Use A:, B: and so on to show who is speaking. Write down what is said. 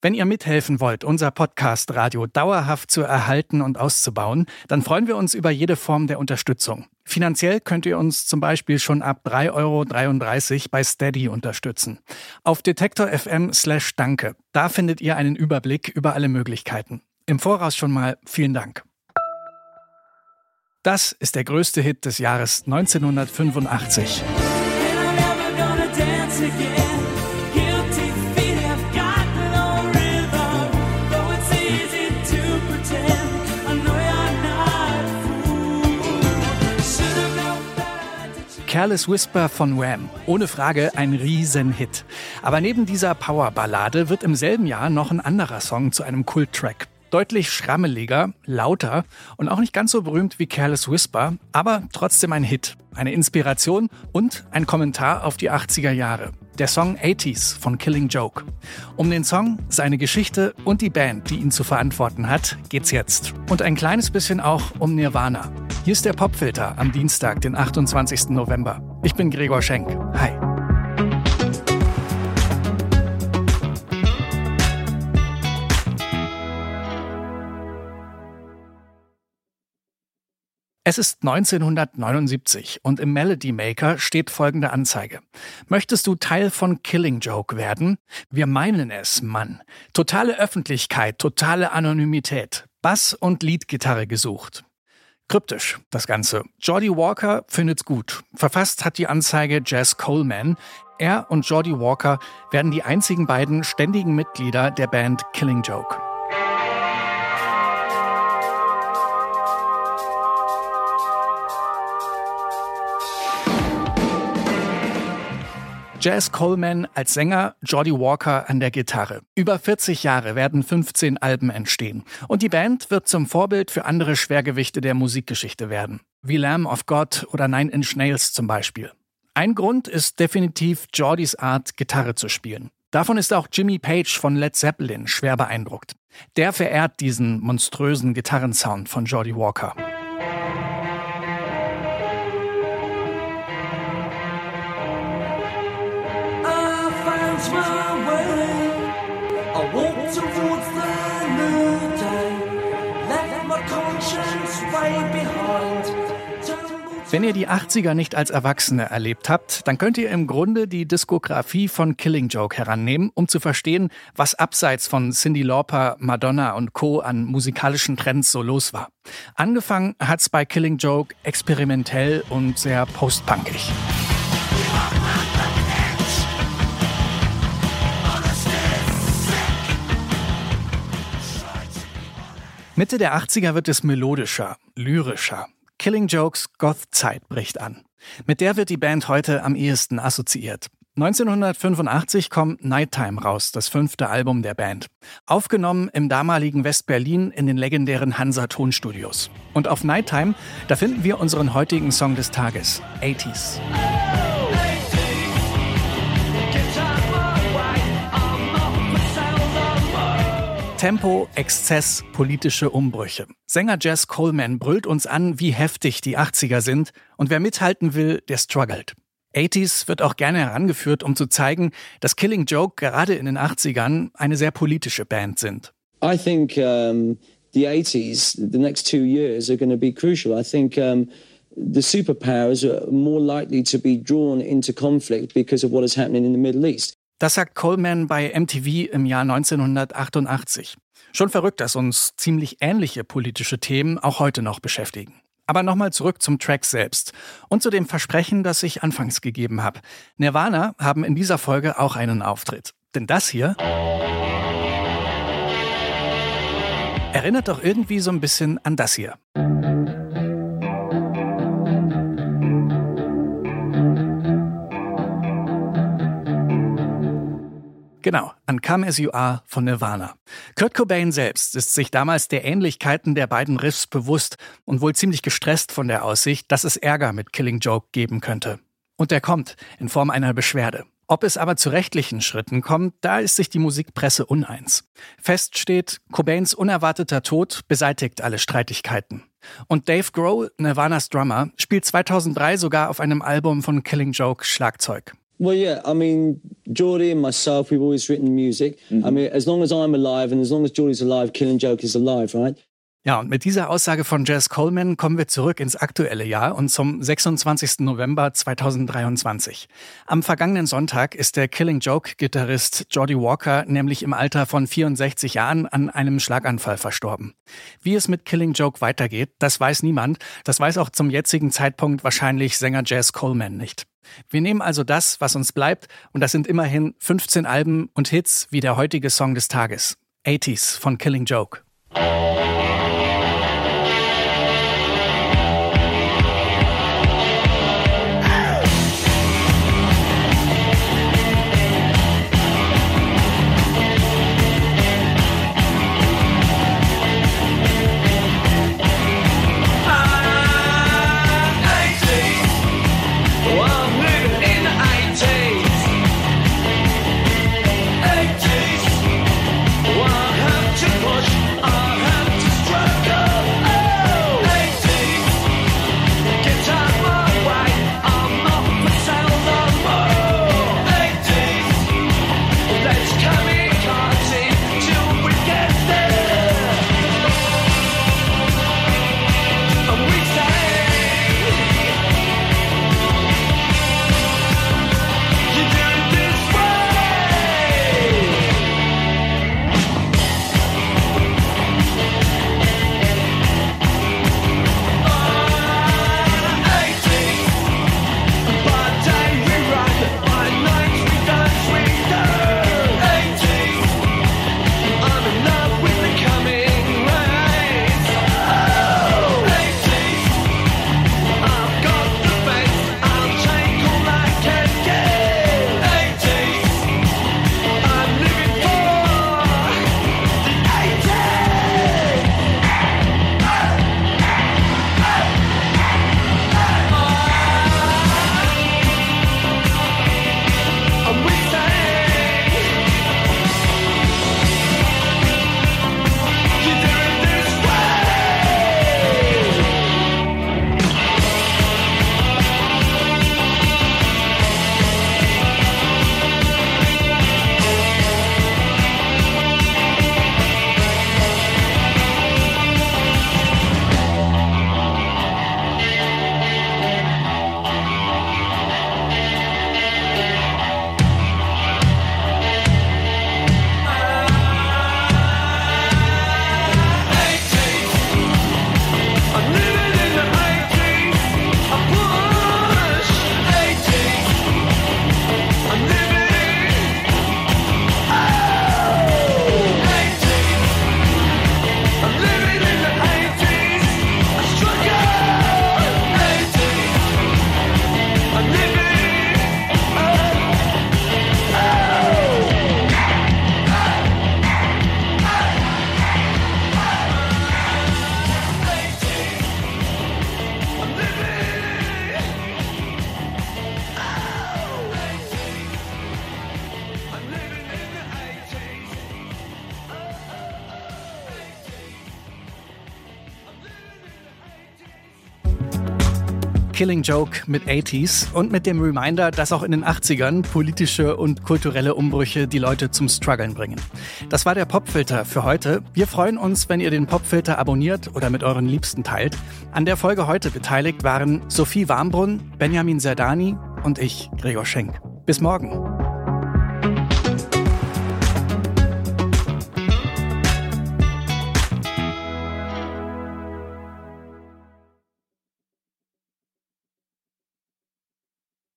A: Wenn ihr mithelfen wollt, unser Podcast Radio dauerhaft zu erhalten und auszubauen, dann freuen wir uns über jede Form der Unterstützung. Finanziell könnt ihr uns zum Beispiel schon ab 3,33 Euro bei Steady unterstützen. Auf Detektor FM slash Danke. Da findet ihr einen Überblick über alle Möglichkeiten. Im Voraus schon mal vielen Dank. Das ist der größte Hit des Jahres 1985. Careless Whisper von Wham. Ohne Frage ein Riesenhit. Aber neben dieser Powerballade wird im selben Jahr noch ein anderer Song zu einem Kulttrack. Deutlich schrammeliger, lauter und auch nicht ganz so berühmt wie Careless Whisper, aber trotzdem ein Hit, eine Inspiration und ein Kommentar auf die 80er Jahre. Der Song 80s von Killing Joke. Um den Song, seine Geschichte und die Band, die ihn zu verantworten hat, geht's jetzt. Und ein kleines bisschen auch um Nirvana. Hier ist der Popfilter am Dienstag, den 28. November. Ich bin Gregor Schenk. Hi. Es ist 1979 und im Melody Maker steht folgende Anzeige. Möchtest du Teil von Killing Joke werden? Wir meinen es, Mann. Totale Öffentlichkeit, totale Anonymität. Bass und Leadgitarre gesucht. Kryptisch, das Ganze. Jordi Walker findet's gut. Verfasst hat die Anzeige Jazz Coleman. Er und Jordi Walker werden die einzigen beiden ständigen Mitglieder der Band Killing Joke. Jazz Coleman als Sänger, Jody Walker an der Gitarre. Über 40 Jahre werden 15 Alben entstehen. Und die Band wird zum Vorbild für andere Schwergewichte der Musikgeschichte werden. Wie Lamb of God oder Nine Inch Nails zum Beispiel. Ein Grund ist definitiv Jordys Art, Gitarre zu spielen. Davon ist auch Jimmy Page von Led Zeppelin schwer beeindruckt. Der verehrt diesen monströsen Gitarrensound von Jody Walker. Wenn ihr die 80er nicht als Erwachsene erlebt habt, dann könnt ihr im Grunde die Diskografie von Killing Joke herannehmen, um zu verstehen, was abseits von Cindy Lauper, Madonna und Co. an musikalischen Trends so los war. Angefangen hat's bei Killing Joke experimentell und sehr postpunkig. Mitte der 80er wird es melodischer, lyrischer. Killing Jokes Goth-Zeit bricht an. Mit der wird die Band heute am ehesten assoziiert. 1985 kommt Nighttime raus, das fünfte Album der Band. Aufgenommen im damaligen West-Berlin in den legendären Hansa Tonstudios. Und auf Nighttime, da finden wir unseren heutigen Song des Tages, 80s. Tempo, Exzess, politische Umbrüche. Sänger Jazz Coleman brüllt uns an, wie heftig die 80er sind und wer mithalten will, der struggelt. 80s wird auch gerne herangeführt, um zu zeigen, dass Killing Joke gerade in den 80ern eine sehr politische Band sind.
B: I think um, the 80s, the next two years are going to be crucial. I think um, the superpowers are more likely to be drawn into conflict because of what is happening in the Middle East.
A: Das sagt Coleman bei MTV im Jahr 1988. Schon verrückt, dass uns ziemlich ähnliche politische Themen auch heute noch beschäftigen. Aber nochmal zurück zum Track selbst und zu dem Versprechen, das ich anfangs gegeben habe. Nirvana haben in dieser Folge auch einen Auftritt. Denn das hier erinnert doch irgendwie so ein bisschen an das hier. Genau, an Come As You Are von Nirvana. Kurt Cobain selbst ist sich damals der Ähnlichkeiten der beiden Riffs bewusst und wohl ziemlich gestresst von der Aussicht, dass es Ärger mit Killing Joke geben könnte. Und der kommt in Form einer Beschwerde. Ob es aber zu rechtlichen Schritten kommt, da ist sich die Musikpresse uneins. Fest steht, Cobains unerwarteter Tod beseitigt alle Streitigkeiten. Und Dave Grohl, Nirvanas Drummer, spielt 2003 sogar auf einem Album von Killing Joke Schlagzeug.
B: Well, yeah. I mean, Geordie and myself, we've always written music. Mm -hmm. I mean, as long as I'm alive and as long as Geordie's alive, Killing Joke is alive, right?
A: Ja, und mit dieser Aussage von Jazz Coleman kommen wir zurück ins aktuelle Jahr und zum 26. November 2023. Am vergangenen Sonntag ist der Killing Joke-Gitarrist Jordi Walker nämlich im Alter von 64 Jahren an einem Schlaganfall verstorben. Wie es mit Killing Joke weitergeht, das weiß niemand. Das weiß auch zum jetzigen Zeitpunkt wahrscheinlich Sänger Jazz Coleman nicht. Wir nehmen also das, was uns bleibt, und das sind immerhin 15 Alben und Hits wie der heutige Song des Tages, 80s von Killing Joke. Killing Joke mit 80s und mit dem Reminder, dass auch in den 80ern politische und kulturelle Umbrüche die Leute zum Struggeln bringen. Das war der Popfilter für heute. Wir freuen uns, wenn ihr den Popfilter abonniert oder mit euren Liebsten teilt. An der Folge heute beteiligt waren Sophie Warmbrunn, Benjamin Serdani und ich, Gregor Schenk. Bis morgen.